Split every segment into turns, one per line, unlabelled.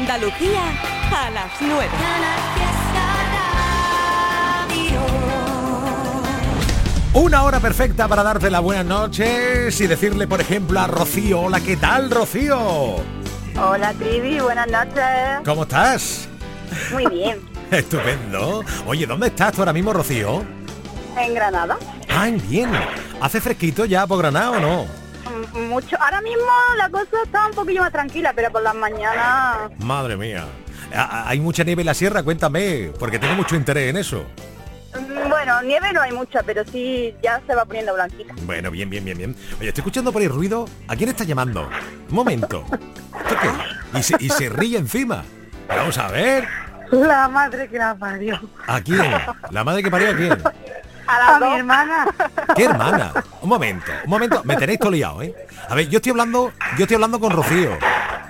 Andalucía a las 9.
Una hora perfecta para darte las buenas noches y decirle, por ejemplo, a Rocío, hola, ¿qué tal, Rocío?
Hola, Trivi, buenas noches.
¿Cómo estás?
Muy bien.
Estupendo. Oye, ¿dónde estás tú ahora mismo, Rocío?
En Granada.
Ah, bien. ¿Hace fresquito ya por Granada o no?
Mucho. Ahora mismo la cosa está un poquillo más tranquila, pero por las mañanas...
Madre mía. ¿Hay mucha nieve en la sierra? Cuéntame, porque tengo mucho interés en eso.
mm, Bueno, nieve no hay mucha, pero sí ya se va poniendo blanquita.
Bueno, bien, bien, bien, bien. Oye, estoy escuchando por ahí ruido. ¿A quién está llamando? Un momento. ¿Esto qué? Y se, y se ríe encima. Vamos a ver.
La madre que la parió.
¿A quién? ¿La madre que parió a quién?
A las
A
dos.
mi hermana.
¿Qué hermana? Un momento, un momento. Me tenéis todo liado, ¿eh? A ver, yo estoy hablando, yo estoy hablando con Rocío.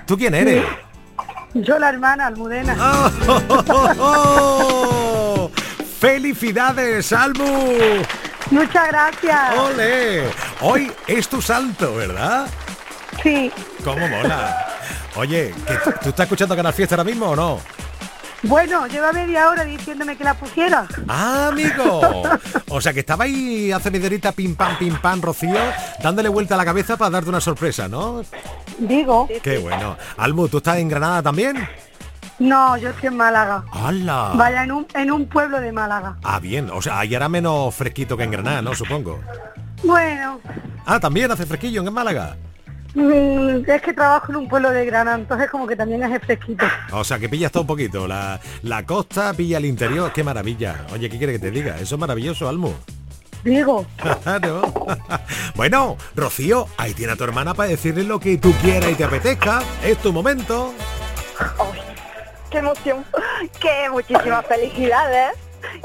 ¿Tú quién eres?
Yo la hermana, Almudena.
¡Oh, oh, oh, oh! ¡Felicidades, Almu!
Muchas gracias.
¡Ole! Hoy es tu santo, ¿verdad?
Sí.
¿Cómo mola? Oye, ¿que tú- ¿tú estás escuchando Canal Fiesta ahora mismo o no?
Bueno, lleva media hora diciéndome que la pusiera.
¡Ah, amigo! O sea que estaba ahí hace media pim pam pim pam, Rocío, dándole vuelta a la cabeza para darte una sorpresa, ¿no?
Digo,
Qué bueno. Almu, ¿tú estás en Granada también?
no, yo estoy en Málaga.
¡Hala!
Vaya, en un, en un pueblo de Málaga.
Ah, bien. O sea, ahí era menos fresquito que en Granada, ¿no? Supongo.
Bueno,
Ah, también hace fresquillo en Málaga.
Mm, es que trabajo en un pueblo de Granada, entonces como que también es fresquito.
O sea, que pillas todo un poquito. La, la costa pilla el interior. ¡Qué maravilla! Oye, ¿qué quiere que te diga? Eso es maravilloso.
Digo,
Claro. bueno, Rocío, ahí tiene a tu hermana para decirle lo que tú quieras y te apetezca. Es tu momento.
Ay, ¡Qué emoción! ¡Qué muchísimas felicidades!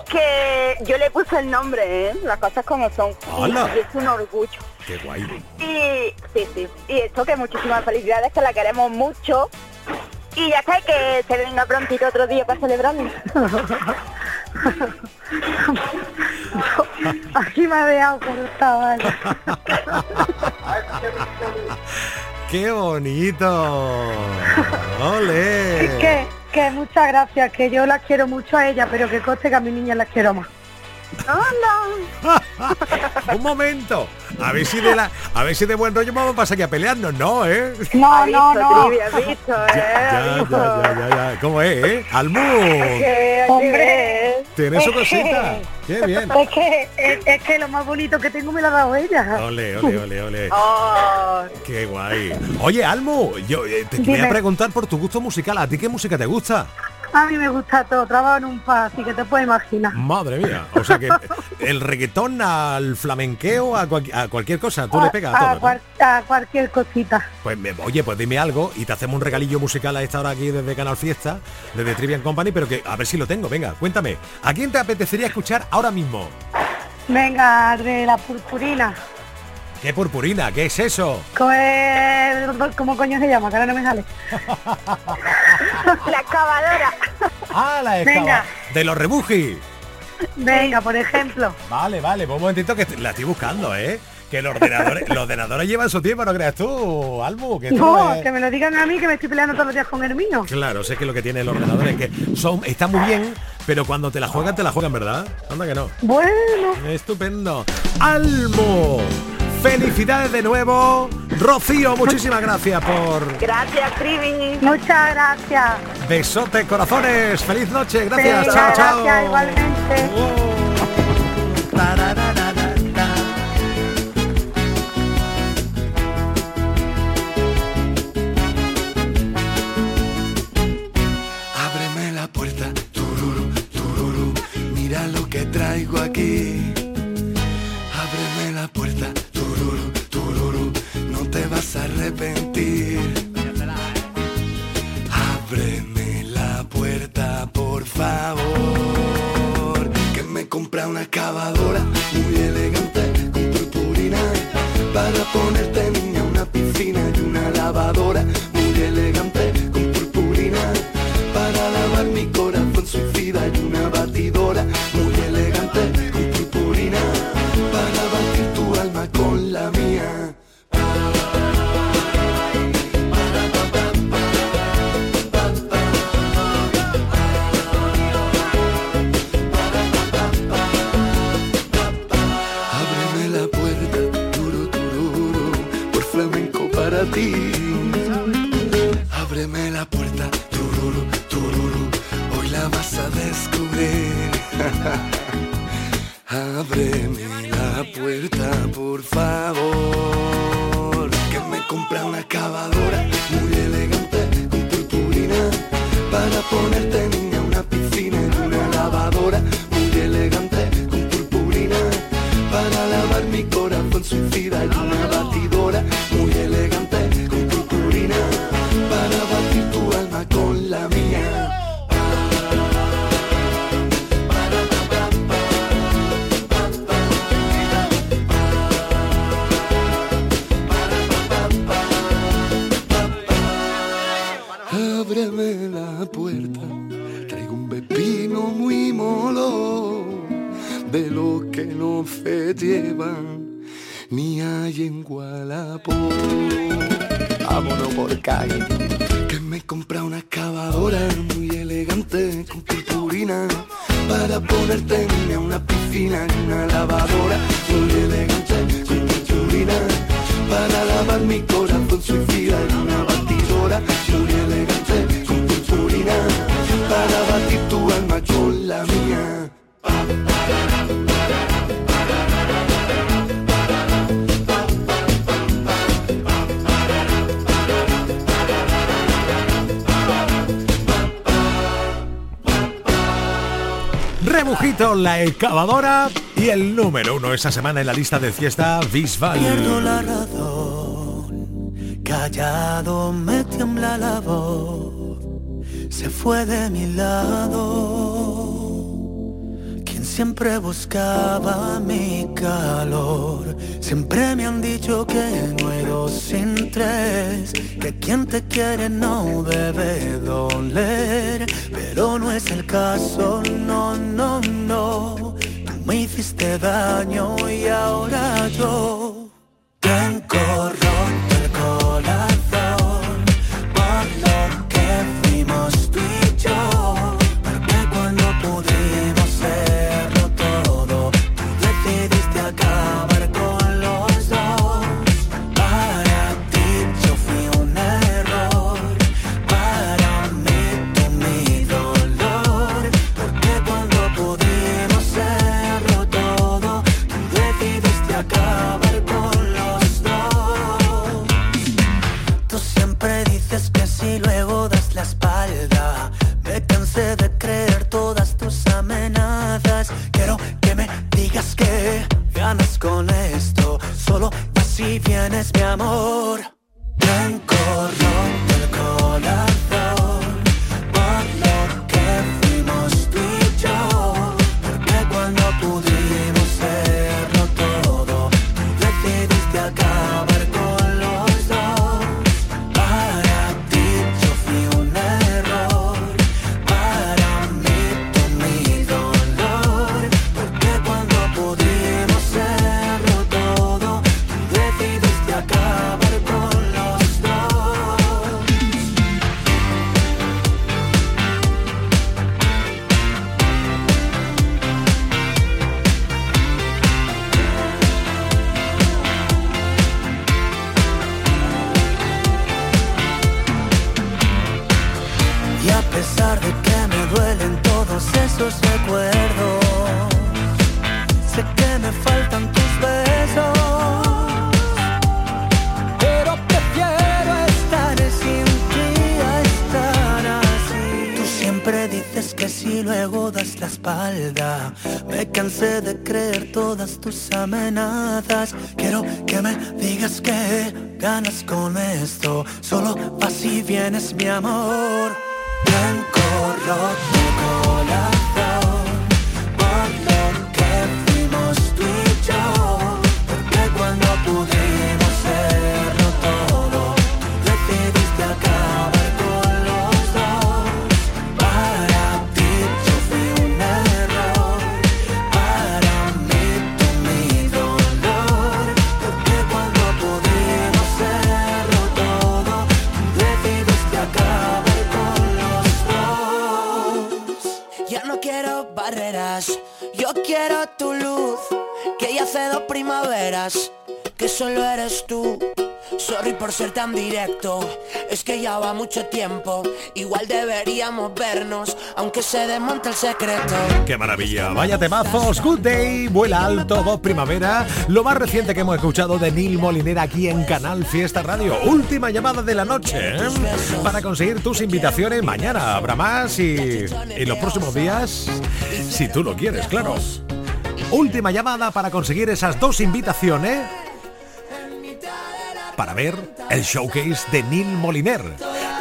Que yo le puse el nombre, ¿eh? Las cosas como son.
¡Hala!
Y es un orgullo.
Qué guay.
Y sí, sí. Y esto que muchísimas felicidades, que la queremos mucho. Y ya sé que se venga prontito otro día para celebrarlo.
aquí me ha dejado por esta vale.
¡Qué bonito! ¡Ole!
Es que, muchas gracias, que yo las quiero mucho a ella, pero que coste que a mis niñas las quiero más.
¡Anda!
Un momento. A ver si de la, a ver si de buen rollo vamos a pasar aquí a pelearnos, ¿no, eh?
No,
¿Has
no,
visto,
no.
Eh?
Ya,
¿Has
ya, ya, ya, ya. ¿Cómo es, eh? Almu.
Hombre.
Tiene su cosita. Qué bien.
Es que, es, es que lo más bonito que tengo me lo ha dado ella.
Ole, ole, ole, ole.
Oh,
Qué guay. Oye, Almu, yo eh, te voy a
Dime.
preguntar por tu gusto musical. ¿A ti qué música te gusta?
A mí me gusta todo, trabajo en un pub, así que te puedes imaginar.
Madre mía. O sea que el reggaetón al flamenqueo, a, cual- a cualquier cosa, tú le pegas a todo. ¿no?
cual- a cualquier cosita.
Pues me- oye, pues dime algo y te hacemos un regalillo musical a esta hora aquí desde Canal Fiesta, desde Trivian Company, pero que a ver si lo tengo. Venga, cuéntame. ¿A quién te apetecería escuchar ahora mismo?
Venga, de la purpurina.
¿Qué purpurina? ¿Qué es eso?
¿Cómo, es- ¿Cómo coño se llama? Que ahora no me sale.
la excavadora.
Ah, la De los rebujis.
Venga, por ejemplo.
Vale, vale, pues un momentito que la estoy buscando, ¿eh? Que los ordenadores, los ordenadores llevan su tiempo, no creas tú, Almu, que
No,
es-
que me lo digan a mí que me estoy peleando todos los días con el mío.
Claro, sé que lo que tiene el ordenador es que son, está muy bien, pero cuando te la juegan, te la juegan, ¿verdad? Anda que no.
Bueno,
Estupendo. Almo, felicidades de nuevo. Rocío, muchísimas gracias por
Gracias, Trivi.
muchas gracias.
besote, corazones. Feliz noche, gracias. Chao, chao.
gracias, igualmente.
Oh.
La excavadora y
el número uno esa semana en la lista de fiesta Bisbal.
Pierdo la razón, callado me tiembla la voz, se fue de mi lado. Quien siempre buscaba mi calor, siempre me han dicho que no hay dos sin tres, que quien te quiere no debe doler, pero no es el caso, no, no hiciste daño y ahora yo Me cansé de creer todas tus amenazas. Quiero que me digas que ganas con esto. Solo vas y vienes, mi amor. Blanco,
rojo, color. quiero tu luz, que ya hace dos primaveras, que solo eres tú.
Sorry por ser tan directo, es que ya va mucho tiempo. Igual deberíamos vernos, aunque se desmonte el secreto.
¡Qué maravilla! Vaya temazos, Good Day, vuela alto, voz primavera. Lo más reciente que hemos escuchado de Neil Molinera aquí en Canal Fiesta Radio. Última llamada de la noche. ¿eh? Para conseguir tus invitaciones, mañana habrá más y en los próximos días, si tú lo quieres, claro. Última llamada para conseguir esas dos invitaciones para ver el showcase de Neil Moliner.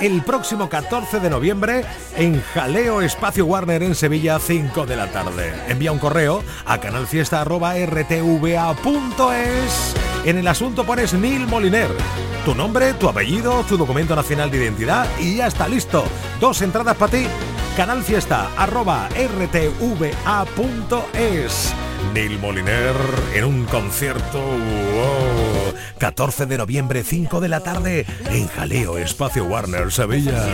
El próximo 14 de noviembre en Jaleo Espacio Warner en Sevilla, 5 de la tarde. Envía un correo a canalfiesta.rtva.es. En el asunto pones Neil Moliner. Tu nombre, tu apellido, tu documento nacional de identidad y ya está listo. Dos entradas para ti. canalfiesta.rtva.es. Neil Moliner en un concierto. 14 de noviembre, 5 de la tarde, en Jaleo, Espacio Warner, Sevilla.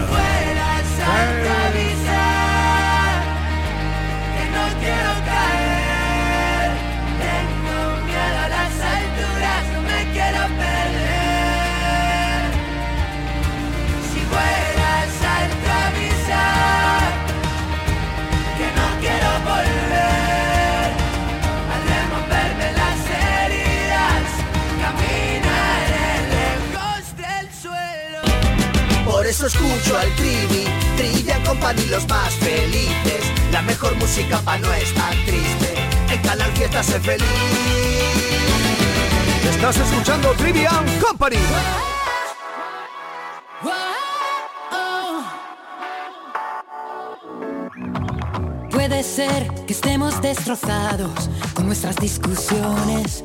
Eso escucho al Trivi, Trivia Company los más felices. La mejor música pa' no estar triste. En Canal Fiesta sé feliz.
Estás escuchando Trivian Company.
Puede ser que estemos destrozados con nuestras discusiones,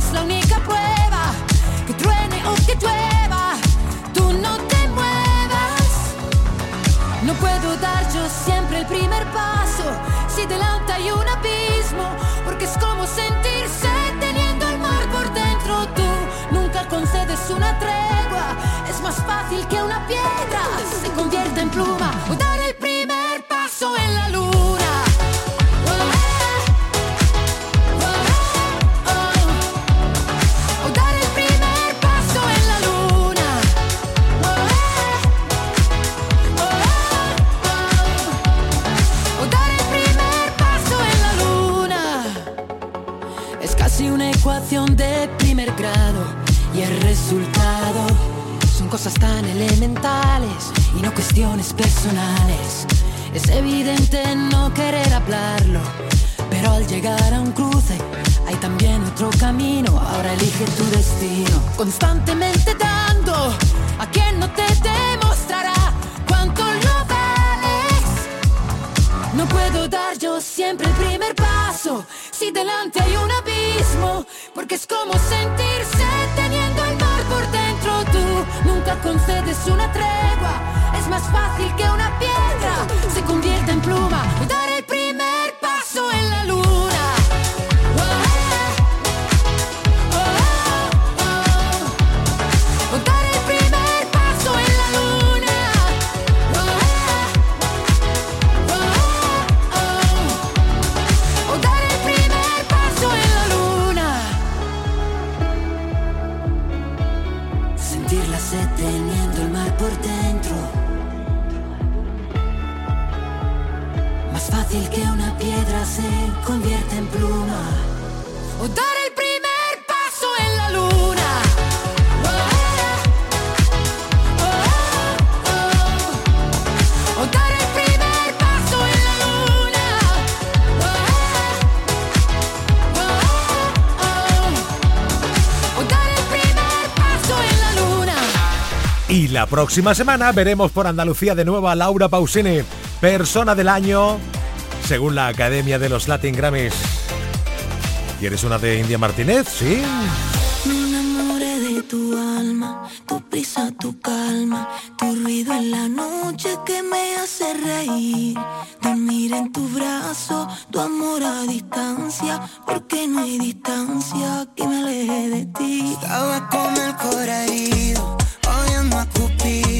hay un abismo, porque es como sentirse teniendo el mar por dentro. Tú nunca concedes una tregua, es más fácil que una piedra y el resultado son cosas tan elementales y no cuestiones personales. Es evidente no querer hablarlo, pero al llegar a un cruce hay también otro camino. Ahora elige tu destino, constantemente dando a quien no te demostrará cuánto lo vales. No puedo dar yo siempre el primer paso si delante hay un abismo, porque es como sentirse teniendo el mar por dentro. Tú nunca concedes una tregua, es más fácil que una piedra se convierta en pluma.
Y la próxima semana veremos por Andalucía de nuevo a Laura Pausini, persona del año, según la Academia de los Latin Grammys. ¿Quieres una de India Martínez? Sí.
Me enamoré de
tu alma, tu prisa, tu calma, tu ruido en la noche que me hace reír. Dormir en tu brazo, tu amor a distancia, porque no hay distancia que me aleje de ti.
Estaba con el corazón herido, oyendo a Cupido,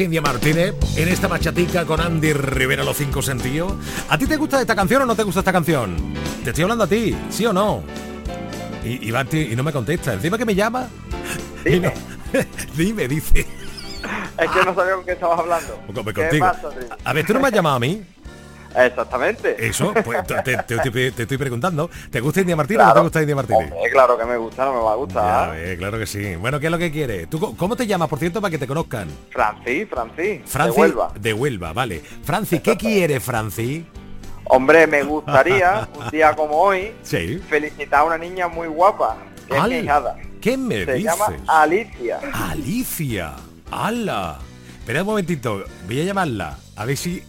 la Cindia Martínez en esta machatica con Andy Rivera Los Cinco Sentidos. ¿A ti te gusta esta canción o no te gusta esta canción? Te estoy hablando a ti, ¿sí o no? Y, y, no me contesta. Encima que me llama.
Dime.
Dime, dice.
Es que no sabía con qué estabas hablando.
a ver, ¿tú no me has llamado a mí?
Exactamente.
Eso, pues te, estoy preguntando. ¿Te gusta India Martínez o no te gusta India Martínez?
claro que me gusta, no me va a gustar.
claro que sí. Bueno, ¿qué es lo que quieres? ¿Tú cómo te llamas, por cierto, para que te conozcan?
Francis, Francis.
Francis de Huelva. De Huelva, vale. Francis, ¿qué quieres, Francis?
Hombre, me gustaría, un día como hoy,
sí.
felicitar a una niña muy guapa, que es.
¿Qué me
Se llama Alicia.
Alicia. ¡Hala! Espera un momentito, voy a llamarla. A ver si...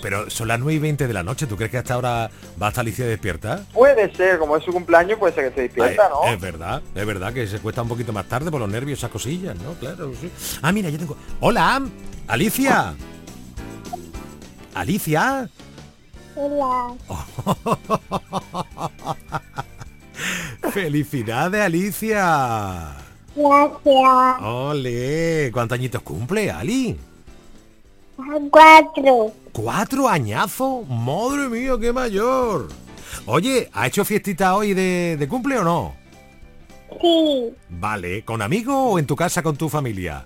Pero son las 9 y 20 de la noche, ¿tú crees que hasta ahora va a estar Alicia despierta?
Puede ser, como es su cumpleaños, puede ser que se despierta, ¿no?
Es verdad, es verdad que se cuesta un poquito más tarde por los nervios, esas cosillas, ¿no? Claro, sí. Ah, mira, yo tengo... Hola, Alicia. Alicia.
Hola.
Felicidades, Alicia.
Gracias.
Ole, ¿cuántos añitos cumple, Ali?
Cuatro.
¿Cuatro añazos? Madre mía, qué mayor. Oye, ¿ha hecho fiestita hoy de, cumple o no?
Sí.
Vale, ¿con amigos o en tu casa con tu familia?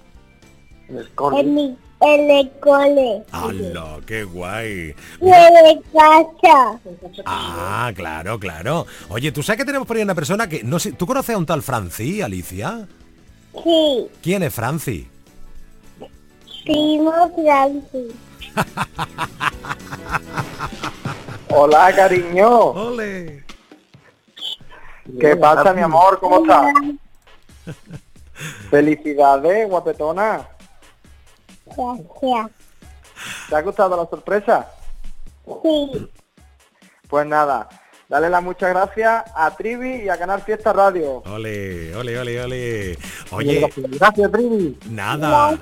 En mi En el cole.
¡Hala, qué guay!
Y en el casa.
Ah, claro, claro. Oye, ¿tú sabes que tenemos por ahí una persona que no sé, ¿tú conoces a un tal Franci, Alicia?
Sí.
¿Quién es Franci?
Primo Francis.
Hola, cariño.
Ole.
¿Qué pasa, mi amor? ¿Cómo estás? Felicidades, guapetona.
Gracias.
¿Te ha gustado la sorpresa?
Sí.
Pues nada, dale las muchas gracias a Trivi y a Canal Fiesta Radio.
Ole, ole, ole, ole. Oye,
Gracias, Trivi.
nada,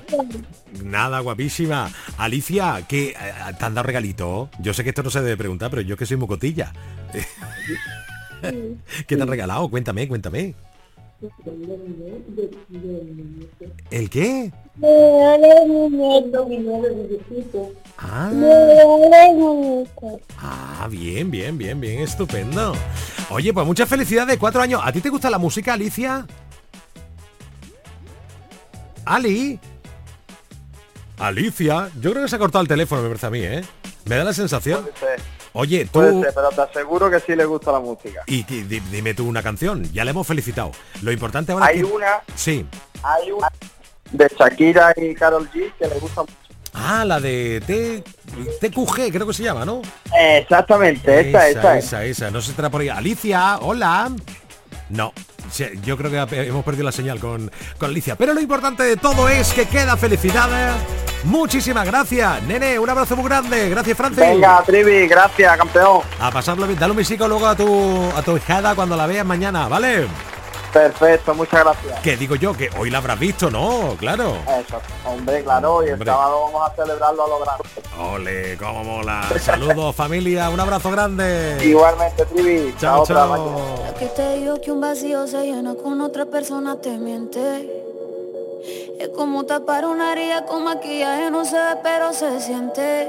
nada, guapísima. Alicia, ¿qué eh, te han dado regalito? Yo sé que esto no se debe preguntar, pero yo que soy mocotilla. ¿Qué te han regalado? Cuéntame, cuéntame. ¿El qué?
Me el muñeco.
Ah,
Me duele el muñeco.
ah, bien, bien, bien, bien, estupendo. Oye, pues muchas felicidades, cuatro años. ¿A ti te gusta la música, Alicia? Ali. Alicia, yo creo que se ha cortado el teléfono, me parece a mí, ¿eh? Me da la sensación.
Puede ser,
Oye,
puede
tú...
ser, pero te aseguro que sí le gusta la música.
Y, y di- dime tú una canción, ya le hemos felicitado. Lo importante ahora
Hay
es que...
una,
Sí.
hay una de Shakira y Carol G que le gusta mucho.
Ah, la de T... TQG, creo que se llama, ¿no?
Exactamente, esa, esa, es.
esa, esa. No se estará por ahí. Alicia, hola. No, yo creo que hemos perdido la señal con, con Alicia. Pero lo importante de todo es que queda felicidad. Muchísimas gracias, nene. Un abrazo muy grande. Gracias, Francis.
Venga, Trivi, gracias, campeón.
A pasarlo bien. Dale un besico luego a tu, a tu hijada cuando la veas mañana, ¿vale?
Perfecto, muchas gracias.
Que digo yo, que hoy la habrás visto, ¿no? Claro.
Eso, hombre, claro, y el
Hombre.
sábado vamos a celebrarlo a lo grande.
Ole, cómo mola. Saludos, familia. Un abrazo grande.
Igualmente, Trivi.
Chao,
otra,
chao.
La que te digo que un vacío se llena con otra persona te miente. Es como tapar una herida con maquillaje, no se ve pero se siente.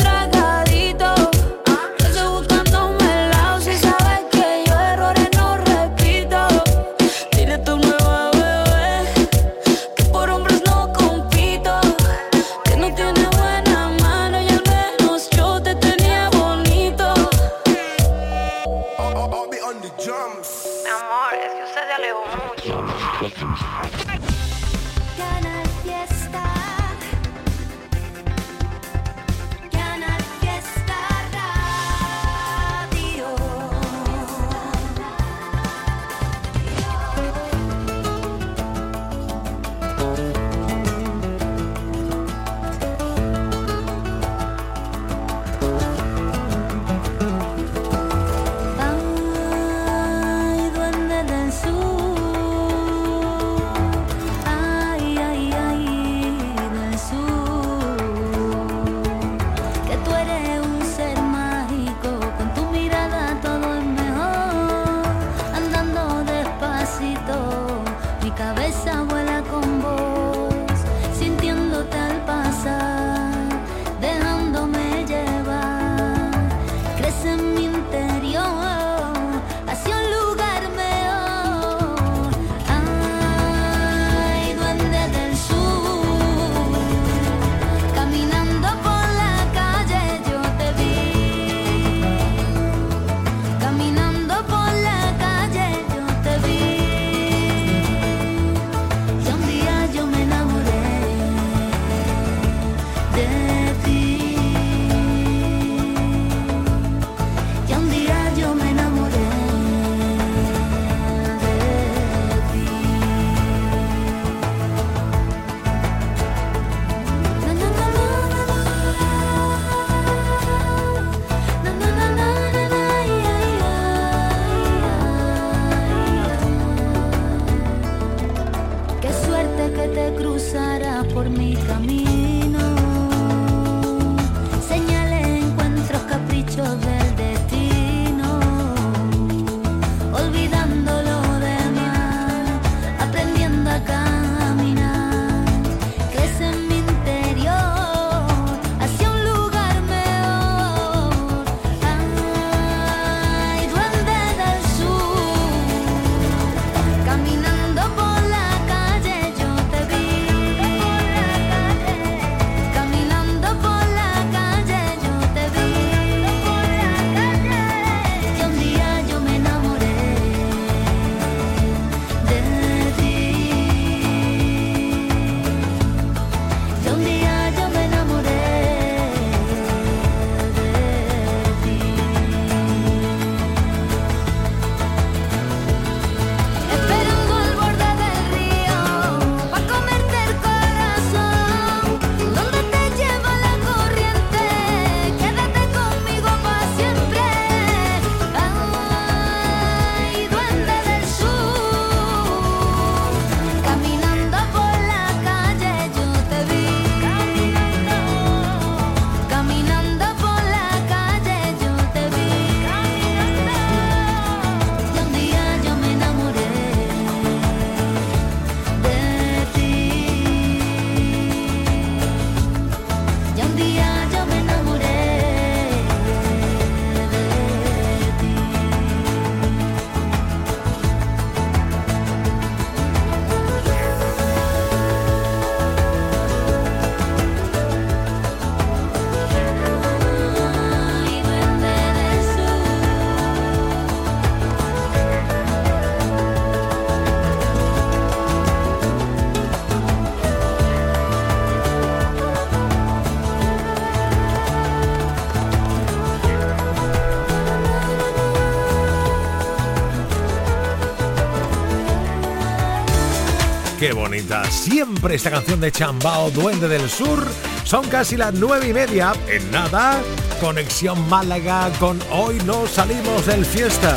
siempre esta canción de Chambao, Duende del Sur. Son casi las nueve y media. En nada, conexión Málaga con Hoy no salimos del fiesta.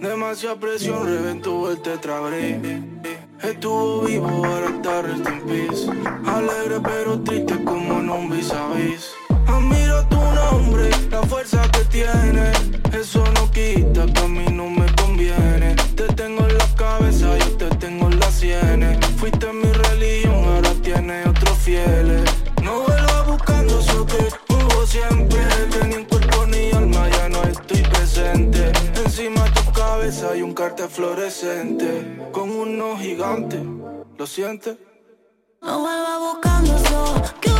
Demasiada presión reventó el tetrabre. Estuvo vivo, ahora está rest in peace. Alegre pero triste como en un vis a vis. Admiro tu nombre, la fuerza que tienes. Eso no quita camino fluorescente con uno gigante. ¿Lo sientes?
No vuelva buscando eso.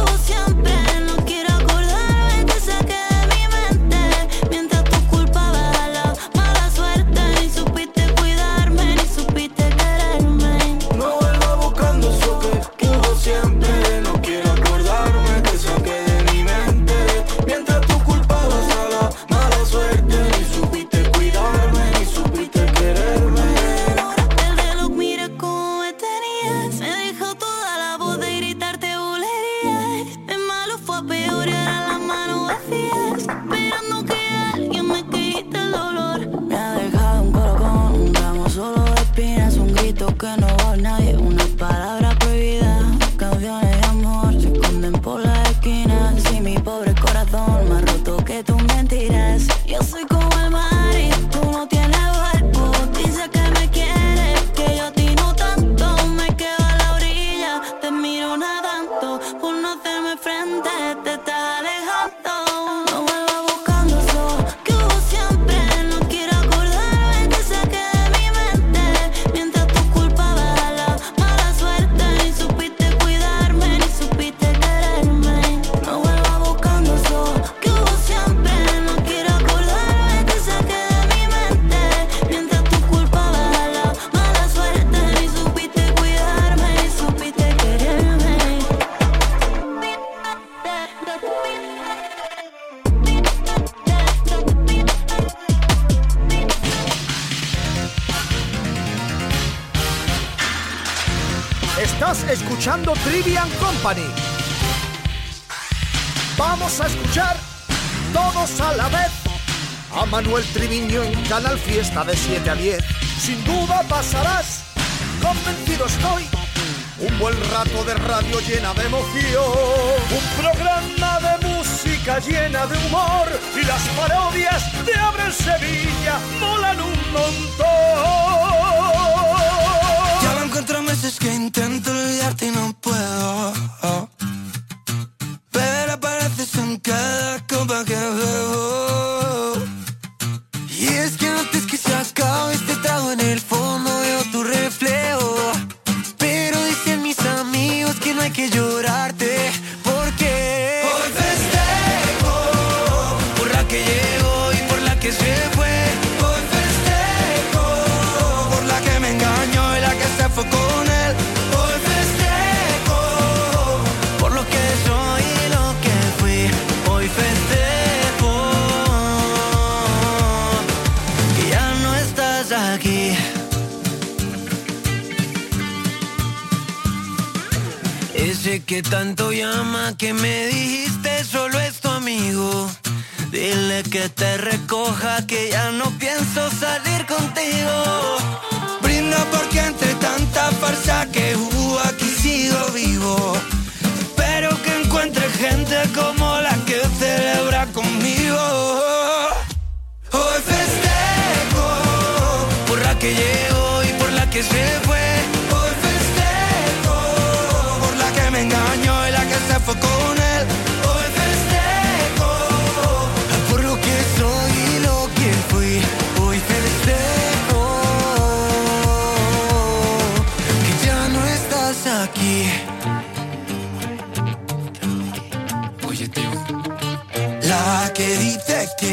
Vamos a escuchar todos a la vez a Manuel Triviño en Canal Fiesta de 7 a 10. Sin duda pasarás, convencido estoy. Un buen rato de radio llena de emoción, un programa de música llena de humor y las parodias de Abre Sevilla molan un montón.
Ya me encuentro meses que intento olvidarte y no puedo que tanto llama que me dijiste solo es tu amigo. Dile que te recoja que ya no pienso salir con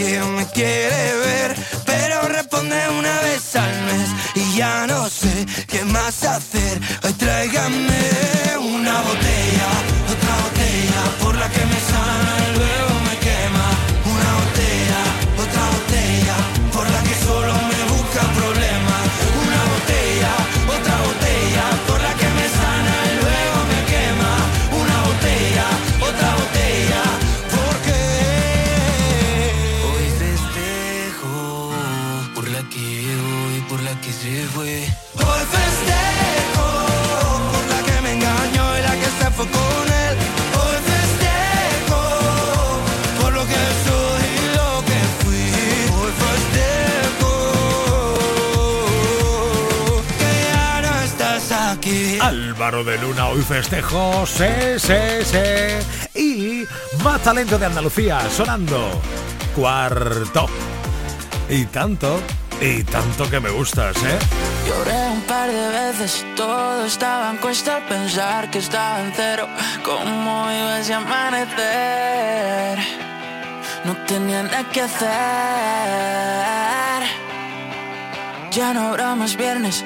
que me quiere ver,
De Luna, hoy festejo, sí, sí, sí. Y más talento de Andalucía, sonando. Cuarto. Y tanto, y tanto que me gustas, ¿eh?
Lloré un par de veces, todo estaba en cuesta pensar que estaba en cero. ¿Cómo iba ese amanecer? No tenía nada que hacer. Ya no habrá más viernes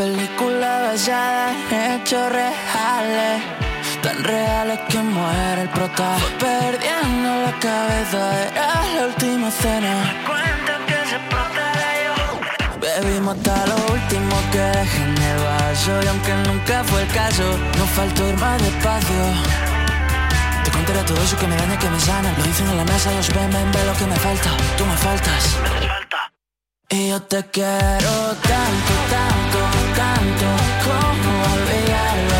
película basada en hechos reales Tan reales que muere el prota. Perdiendo la cabeza Era la última cena. Cuenta que se yo. Bebimos hasta lo último que dejé en el vaso. Y aunque nunca fue el caso No faltó ir más despacio. Te contaré todo eso que me daña, que me sana. Lo dicen en la mesa, los ven, ven, ve lo que me falta. Tú me faltas. Y yo te quiero tanto, tanto, tanto Como olvidarlo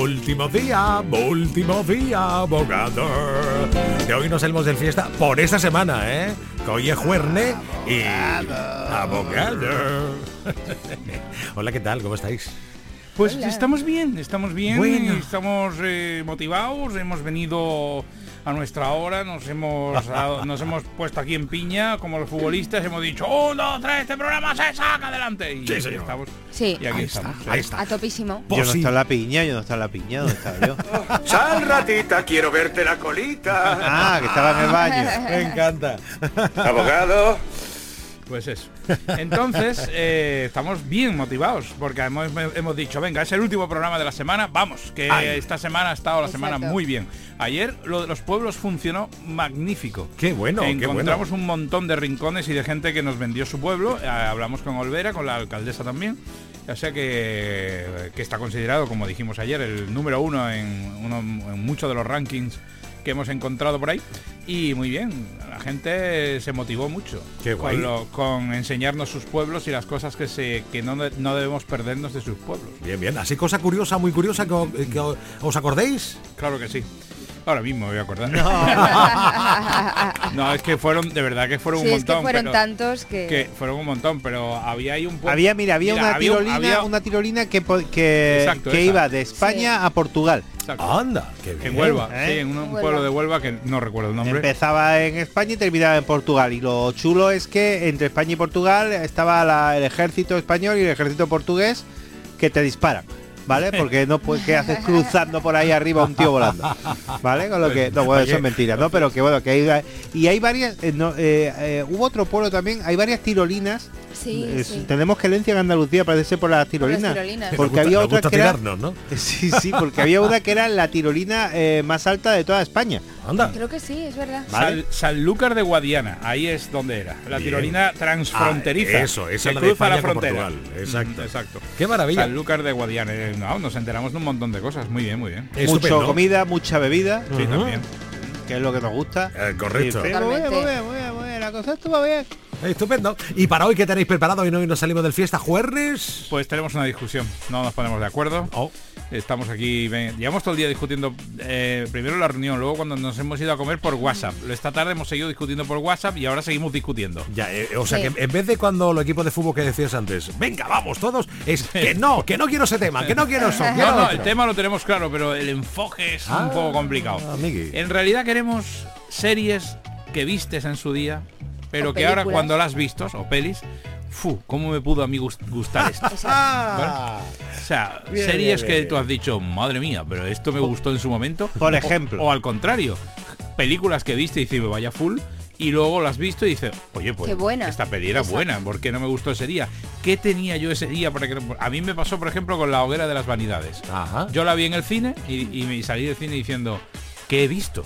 Último día, último día, abogado. Que hoy nos salimos de fiesta por esta semana, ¿eh? Que hoy es juerne y... Abogado. Hola, ¿qué tal? ¿Cómo estáis?
Pues
Hola.
estamos bien, estamos bien,
Bueno.
estamos eh, motivados, hemos venido a nuestra hora, nos hemos a- nos hemos puesto aquí en piña como los futbolistas, hemos dicho uno, tres, este programa se saca adelante y
Sí,
aquí
señor.
estamos.
Sí.
Y aquí
Ahí
estamos.
está, ahí está.
A topísimo.
Yo no estaba en la piña, yo no en la piña, ¿dónde estaba yo?
Sal ratita, quiero verte la colita.
Ah, que estaba en el baño.
Me encanta.
Abogado.
Pues eso. Entonces, eh, estamos bien motivados, porque hemos, hemos dicho, venga, es el último programa de la semana, vamos, que
Ay.
esta semana ha estado la semana muy bien. Ayer lo de los pueblos funcionó magnífico.
Qué bueno, qué bueno.
Encontramos un montón de rincones y de gente que nos vendió su pueblo. Eh, hablamos con Olvera, con la alcaldesa también. O sea que, que está considerado, como dijimos ayer, el número uno en, uno- en muchos de los rankings que hemos encontrado por ahí. Y muy bien, la gente se motivó mucho
Qué guay.
con, lo- con enseñarnos sus pueblos y las cosas que, se, que no, no debemos perdernos de sus pueblos.
Bien, bien. Así cosa curiosa, muy curiosa, que, os acordéis.
Claro que sí. Ahora mismo me voy a acordar. No, es que fueron, de verdad que fueron
Sí,
un
es que
montón.
fueron
pero-
tantos que...
que fueron un montón, pero había ahí un pueblo-
Había, mira, había
Mira,
una
había
tirolina,
había-
una tirolina que, que,
Exacto,
que iba de España a Portugal.
Exacto.
Anda, qué bien.
En Huelva,
¿eh?
sí, en un, un
Huelva.
pueblo de Huelva que no recuerdo el nombre.
Empezaba en España y terminaba en Portugal. Y lo chulo es que entre España y Portugal estaba la- el ejército español y el ejército portugués que te disparan. ¿Vale? Porque no puedes que haces cruzando por ahí arriba un tío volando. ¿Vale? Con lo que. No, bueno, eso es mentira, ¿no? Pero que bueno, que hay. Y hay varias. eh, eh, eh, hubo otro pueblo también, hay varias tirolinas.
Sí,
Eh,
sí.
Tenemos que herencia en Andalucía, parece ser por las
Por las
tirolinas.
tirolinas.
Porque
gusta-
había otra que era,
tirarnos, ¿no?
Sí, sí, porque había una que era la tirolina eh, más alta de toda España.
Anda.
Creo que sí, es verdad.
Vale.
Sal- Sanlúcar de Guadiana, ahí es donde era. La
Bien.
tirolina transfronteriza.
Ah, eso, esa es la de
cruza la
con
frontera.
Portugal. Exacto.
Mm, exacto.
Qué maravilla.
Sanlúcar de Guadiana. eh, No, nos enteramos de un montón de cosas. Muy bien, muy bien.
Mucho comida, mucha bebida,
Sí, también.
Que es lo que nos gusta.
Eh, correcto.
Y, muy bien, muy bien, muy bien, muy bien, La cosa estuvo bien.
Estupendo. Y para hoy, ¿qué tenéis preparado? Hoy no, hoy nos salimos del fiesta jueves.
Pues tenemos una discusión, no nos ponemos de acuerdo.
Oh.
Estamos aquí, ven- llevamos todo el día discutiendo, eh, primero la reunión, luego cuando nos hemos ido a comer por WhatsApp. Esta tarde hemos seguido discutiendo por WhatsApp y ahora seguimos discutiendo.
Ya, eh, o sea
Sí.
que en vez de cuando los equipos de fútbol que decías antes, venga, vamos todos, es que no, que no quiero ese tema, que no quiero eso. quiero
No, no,
otro.
el tema lo tenemos claro, pero el enfoque es
Ah,
un poco complicado.
amigui.
En realidad queremos series que vistes en su día, pero
O
que ahora cuando las vistos, o pelis, fu, ¿cómo me pudo a mí gust- gustar esto?
Ah,
O sea,
Bien,
series
bien,
que
bien,
tú has dicho, madre mía, pero esto me gustó en su momento.
Por ejemplo.
O, al contrario, películas que viste y dices, vaya full. Y luego las has visto y dices, oye, pues
Qué buena.
esta peli era
Exacto.
buena, ¿por qué no me gustó ese día? ¿Qué tenía yo ese día para que no- A mí me pasó, por ejemplo, con La hoguera de las vanidades.
Ajá.
Yo la vi en el cine y, y me salí del cine diciendo, ¿qué he visto?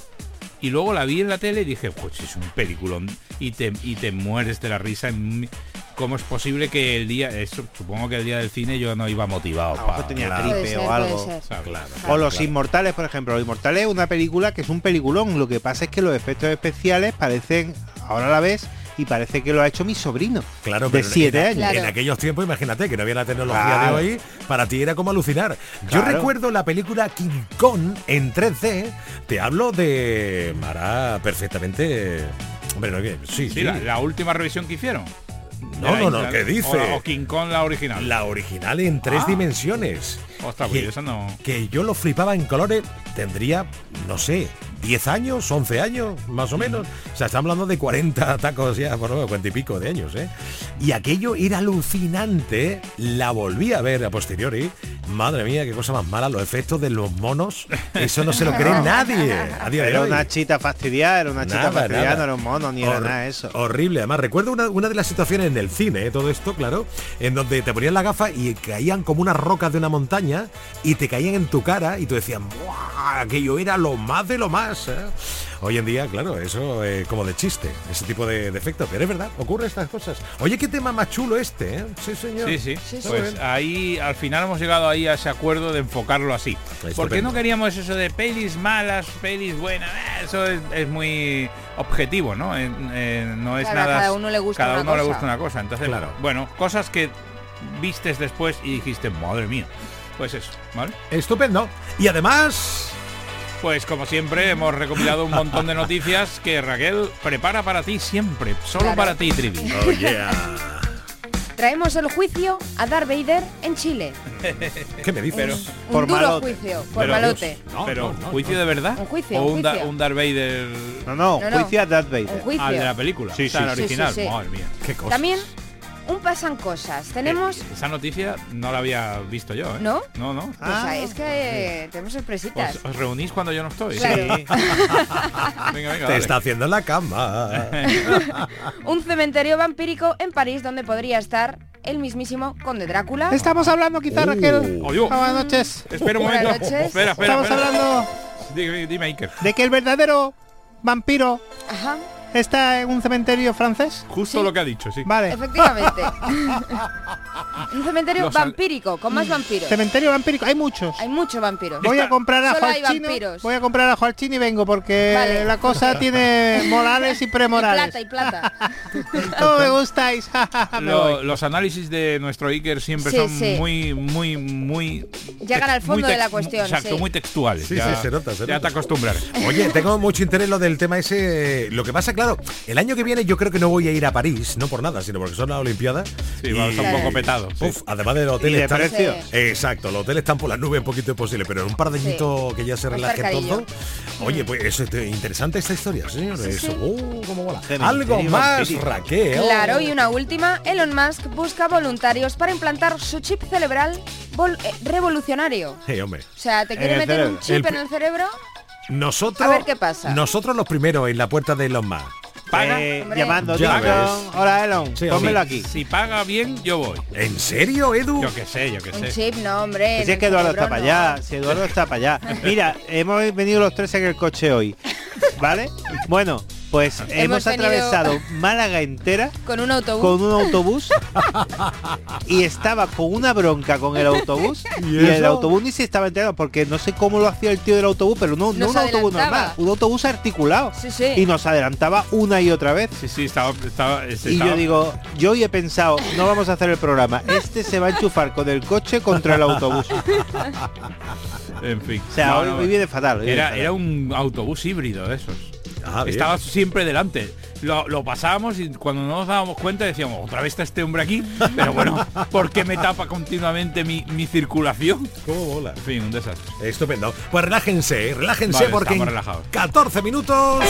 Y luego la vi en la tele y dije, pues es un peliculón. Y te, y te mueres de la risa. en mi- ¿Cómo es posible que el día, eso, supongo que el día del cine yo no iba motivado?
A lo mejor
pa-
tenía
claro.
gripe
Puede ser,
o
puede
algo.
ser.
O sea, claro.
O Los Inmortales, por ejemplo. Los Inmortales es una película que es un peliculón. Lo que pasa es que los efectos especiales parecen, ahora la ves, y parece que lo ha hecho mi sobrino.
Claro,
de
pero en-
7
en,
años.
Claro.
En aquellos tiempos, imagínate, que no había la tecnología
Claro.
de hoy, para ti era como alucinar. Yo recuerdo la película King Kong en 3D, te hablo de Mara perfectamente... Hombre, no, que- sí,
Sí,
sí.
la, la última revisión que hicieron.
No, no, no, ¿qué dice?
O, o King Kong la original.
La original en tres
Ah.
dimensiones.
Ostras,
que,
pues eso no.
que yo lo flipaba en colores, tendría, no sé, 10 años, 11 años, más o menos. O sea, estamos hablando de 40 tacos ya, por lo menos 40 y pico de años, ¿eh? Y aquello era alucinante, la volví a ver a posteriori. Madre mía, qué cosa más mala, los efectos de los monos, eso no se lo cree nadie
Era
hoy.
una chita fastidiada, era una chita
Nada,
fastidiada,
nada.
no era un mono, ni era nada de eso.
Horrible. Además, recuerdo una, una de las situaciones en el cine, ¿eh? todo esto, claro, en donde te ponían la gafa y caían como unas rocas de una montaña y te caían en tu cara y tú decías, ¡buah! Aquello era lo más de lo más. ¿eh?". Hoy en día, claro, eso es como de chiste, ese tipo de, de efecto. Pero es verdad, ocurre estas cosas. Oye, qué tema más chulo este, ¿eh? Sí, señor.
Sí, sí.
Sí, sí.
Pues ahí al final hemos llegado ahí a ese acuerdo de enfocarlo así.
Estupendo.
Porque no queríamos eso de pelis malas, pelis buenas. eh, Eso es, es muy objetivo, ¿no? Eh, eh, no es
Claro,
nada.
cada uno le gusta
cada
una
uno le
cosa.
gusta una cosa. Entonces,
Claro.
bueno, cosas que vistes después y dijiste, madre mía. Pues eso, ¿vale?
Estupendo. Y además,
Pues como siempre hemos recopilado un montón de noticias que Raquel prepara para ti siempre, solo
Claro.
para ti, Trivi.
oh yeah.
Traemos el juicio a Darth Vader en Chile.
¿Qué me dices?
Pero,
Un duro juicio, por
Pero-
malote.
pero, ¿juicio de verdad?
Un juicio,
¿O
un
Da-
juicio.
un Darth Vader?
No, no,
No, no.
juicio a Darth Vader.
Un juicio.
Ah, de la película.
Sí,
O sea,
sí,
original.
sí, sí.
Madre mía.
Qué cosa.
También un pasan cosas. Tenemos...
Esa noticia no la había visto yo, ¿eh?
¿No?
No, no.
Pues ah, es que eh, tenemos sorpresitas.
¿Os, os reunís cuando yo no estoy?
Claro.
Sí. venga, venga,
Te está haciendo en la cama.
un cementerio vampírico en París donde podría estar el mismísimo Conde Drácula.
Estamos hablando quizá, Raquel.
Oh.
Buenas noches.
Espera un
Buenas
momento.
noches.
Espera, espera.
Estamos
espera.
hablando
Dime, dime, Iker.
de que el verdadero vampiro
Ajá,
está en un cementerio francés.
Justo lo que ha dicho, sí.
Vale.
efectivamente. un cementerio
Los
vampírico, con más vampiros.
Cementerio vampírico, hay muchos.
Hay muchos vampiros.
Voy a comprar a Joaquín. Voy a comprar a Joaquín y vengo porque
Vale.
la cosa tiene morales y
Y
premorales.
plata, y plata.
¿Cómo me gustáis? Me
Lo- los análisis de nuestro Iker siempre
Sí,
son
sí.
muy, muy, muy...
Llegan al fondo de la cuestión,
Exacto,
sí.
muy textuales.
Sí,
ya,
sí, se nota, se
ya
nota.
te acostumbrarás.
Oye, tengo mucho interés lo del tema ese. Lo que pasa, claro, el año que viene yo creo que no voy a ir a París, no por nada, sino porque son las Olimpiadas.
Sí, va a estar un poco petado. sí.
Uf, además del hotel
Y.
Sí.
Exacto, los hoteles están por las nubes un poquito imposible, pero en un par de
Sí.
añitos que ya se relaje todo. Oye, pues eso es interesante esta historia, señores.
Sí, sí.
Uh, cómo mola.
Cementerio
Algo más. Raquel.
Claro, y una última, Elon Musk busca voluntarios para implantar su chip cerebral eh, revolucionario.
Sí, hombre.
O sea, te quiere meter un chip
El
en el cerebro.
Nosotros,
A ver qué pasa.
Nosotros los primeros en la puerta de Elon Musk.
Paga.
Eh, llamando.
Ves.
Hola, Elon.
Sí,
Pónmelo
hombre.
aquí.
Si paga bien, yo voy.
¿En serio, Edu?
Yo qué sé, yo qué
Un
sé.
chip, no, hombre. en
Si es que Eduardo está para
no.
allá, si Eduardo está para allá. Mira, hemos venido los tres en el coche hoy, ¿vale? Bueno, pues hemos, atravesado Málaga entera
Con un autobús.
con un autobús y estaba con una bronca con el autobús
¿Y
y, el autobús ni se estaba enterando porque no sé cómo lo hacía el tío del autobús, pero no, un autobús normal, un autobús articulado
Sí, sí.
y nos adelantaba una y otra vez.
Sí, sí, estaba... estaba,
Y
estaba-
yo digo, yo hoy he pensado, no vamos a hacer el programa, este se va a enchufar con el coche contra el autobús.
En fin.
O sea,
No,
hoy,
no,
fatal. hoy
Era,
fatal.
era un autobús híbrido de esos.
Ah, bien.
Estaba siempre delante. Lo, lo pasábamos y cuando no nos dábamos cuenta decíamos, otra vez está este hombre aquí. Pero bueno, ¿por qué me tapa continuamente mi, mi circulación?
¿Cómo?
En fin, un desastre.
Estupendo. Pues relájense, relájense
Vale,
porque en
relajados.
14 minutos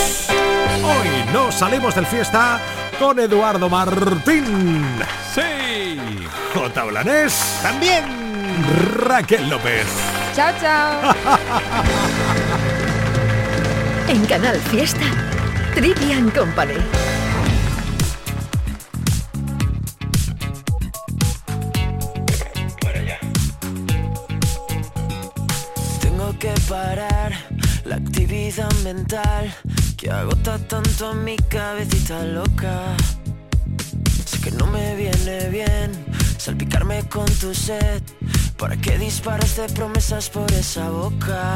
hoy nos salimos del fiesta con Eduardo Martín,
¡Sí!
J. Blanés,
También.
Raquel López.
Chao, chao.
En Canal Fiesta, Trivian Company.
Tengo que parar la actividad mental que agota tanto a mi cabecita loca. Sé que no me viene bien salpicarme con tu sed. ¿Para qué disparas de promesas por esa boca?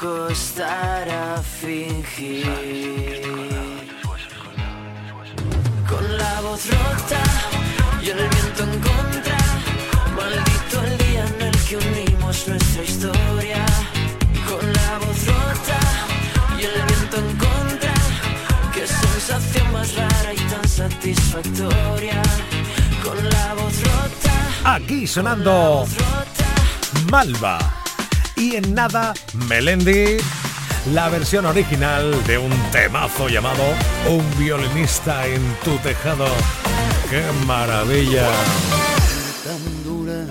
Costará fingir. Con la voz rota y el viento en contra, maldito el día en el que unimos nuestra historia. Con la voz rota y el viento en contra, qué sensación más rara y tan satisfactoria. Con la voz rota.
Aquí sonando Malva. Y en nada, Melendi, la versión original de un temazo llamado Un violinista en tu tejado. ¡Qué maravilla!
tan dura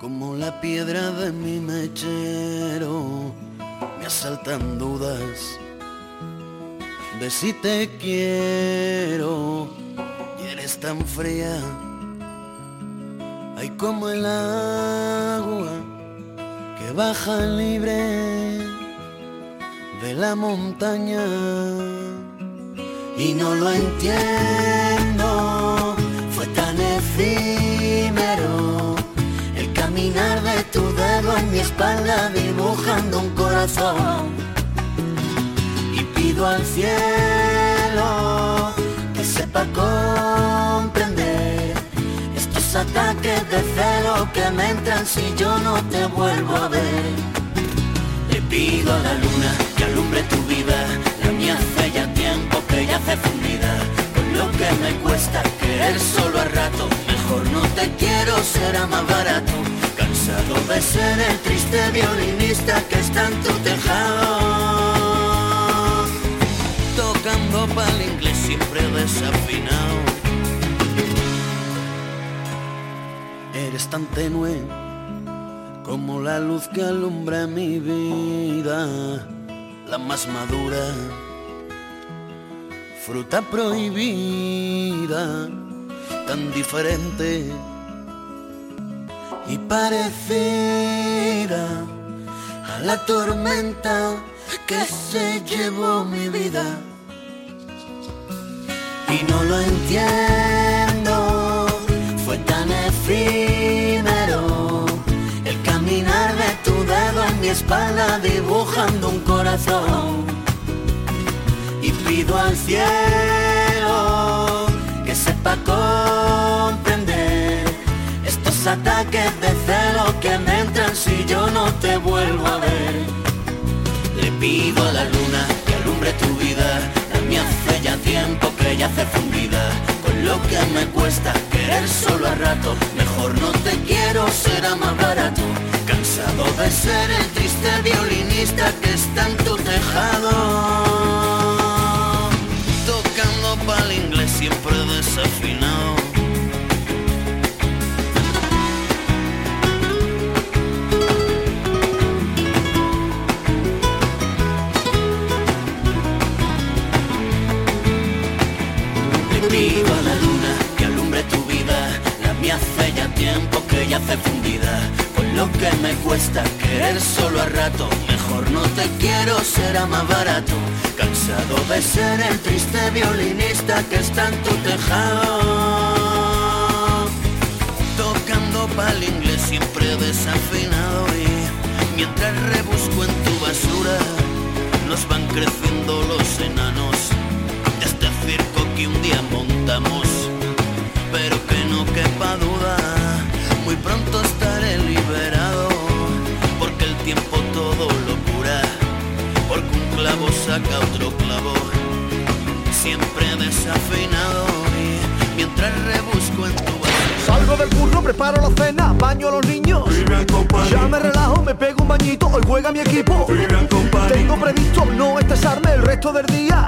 como la piedra de mi mechero. Me asaltan dudas de si te quiero y eres tan fría. Ay, como el agua que baja libre de la montaña y no lo entiendo. Fue tan efímero el caminar de tu dedo en mi espalda dibujando un corazón. Y pido al cielo que sepa comprender ataques de celo que me entran si yo no te vuelvo a ver. Le pido a la luna que alumbre tu vida, la mía hace ya tiempo que ya hace fundida. Con lo que me cuesta querer solo a rato, mejor no te quiero, será más barato. Cansado de ser el triste violinista que está en tu tejado. Tocando pa'l inglés siempre desafinado. Tan tenue como la luz que alumbra mi vida, la más madura, fruta prohibida, tan diferente y parecida a la tormenta que se llevó mi vida. Y no lo entiendo, efímero el caminar de tu dedo en mi espalda dibujando un corazón. Y pido al cielo que sepa comprender estos ataques de celo que me entran si yo no te vuelvo a ver. Le pido a la luna que alumbre tu vida, la mía hace ya tiempo que ya hace fundida. Con lo que me cuesta querer solo a rato, no te quiero, será más barato. Cansado de ser el triste violinista que está en tu tejado. Tocando pa'l inglés siempre desafinado. Tiempo que ya hace fundida. Con lo que me cuesta querer solo a rato, mejor no te quiero, será más barato. Cansado de ser el triste violinista que está en tu tejado. Tocando pa'l inglés siempre desafinado y mientras rebusco en tu basura, nos van creciendo los enanos de este circo que un día montamos. Pero que no quepa duda, siempre desafinado y mientras rebusco en tu
Salgo del curro, preparo la cena, baño a los niños. Ya me relajo, me pego un bañito, hoy juega mi equipo. Tengo previsto no estresarme el resto del día.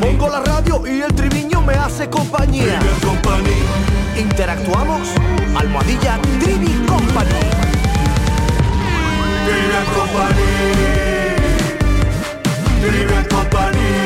Pongo la radio y el triviño me hace compañía. Interactuamos, almohadilla Trivi Company.
Trivian Company. Trivian Company.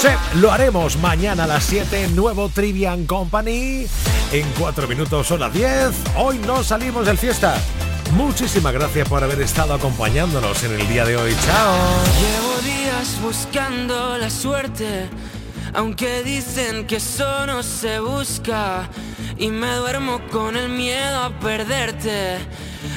Sí, lo haremos mañana a las 7, nuevo Trivian Company. En 4 minutos son las 10. Hoy no salimos del fiesta. Muchísimas gracias por haber estado acompañándonos en el día de hoy. Chao.
Llevo días buscando la suerte, aunque dicen que eso no se busca. Y me duermo con el miedo a perderte.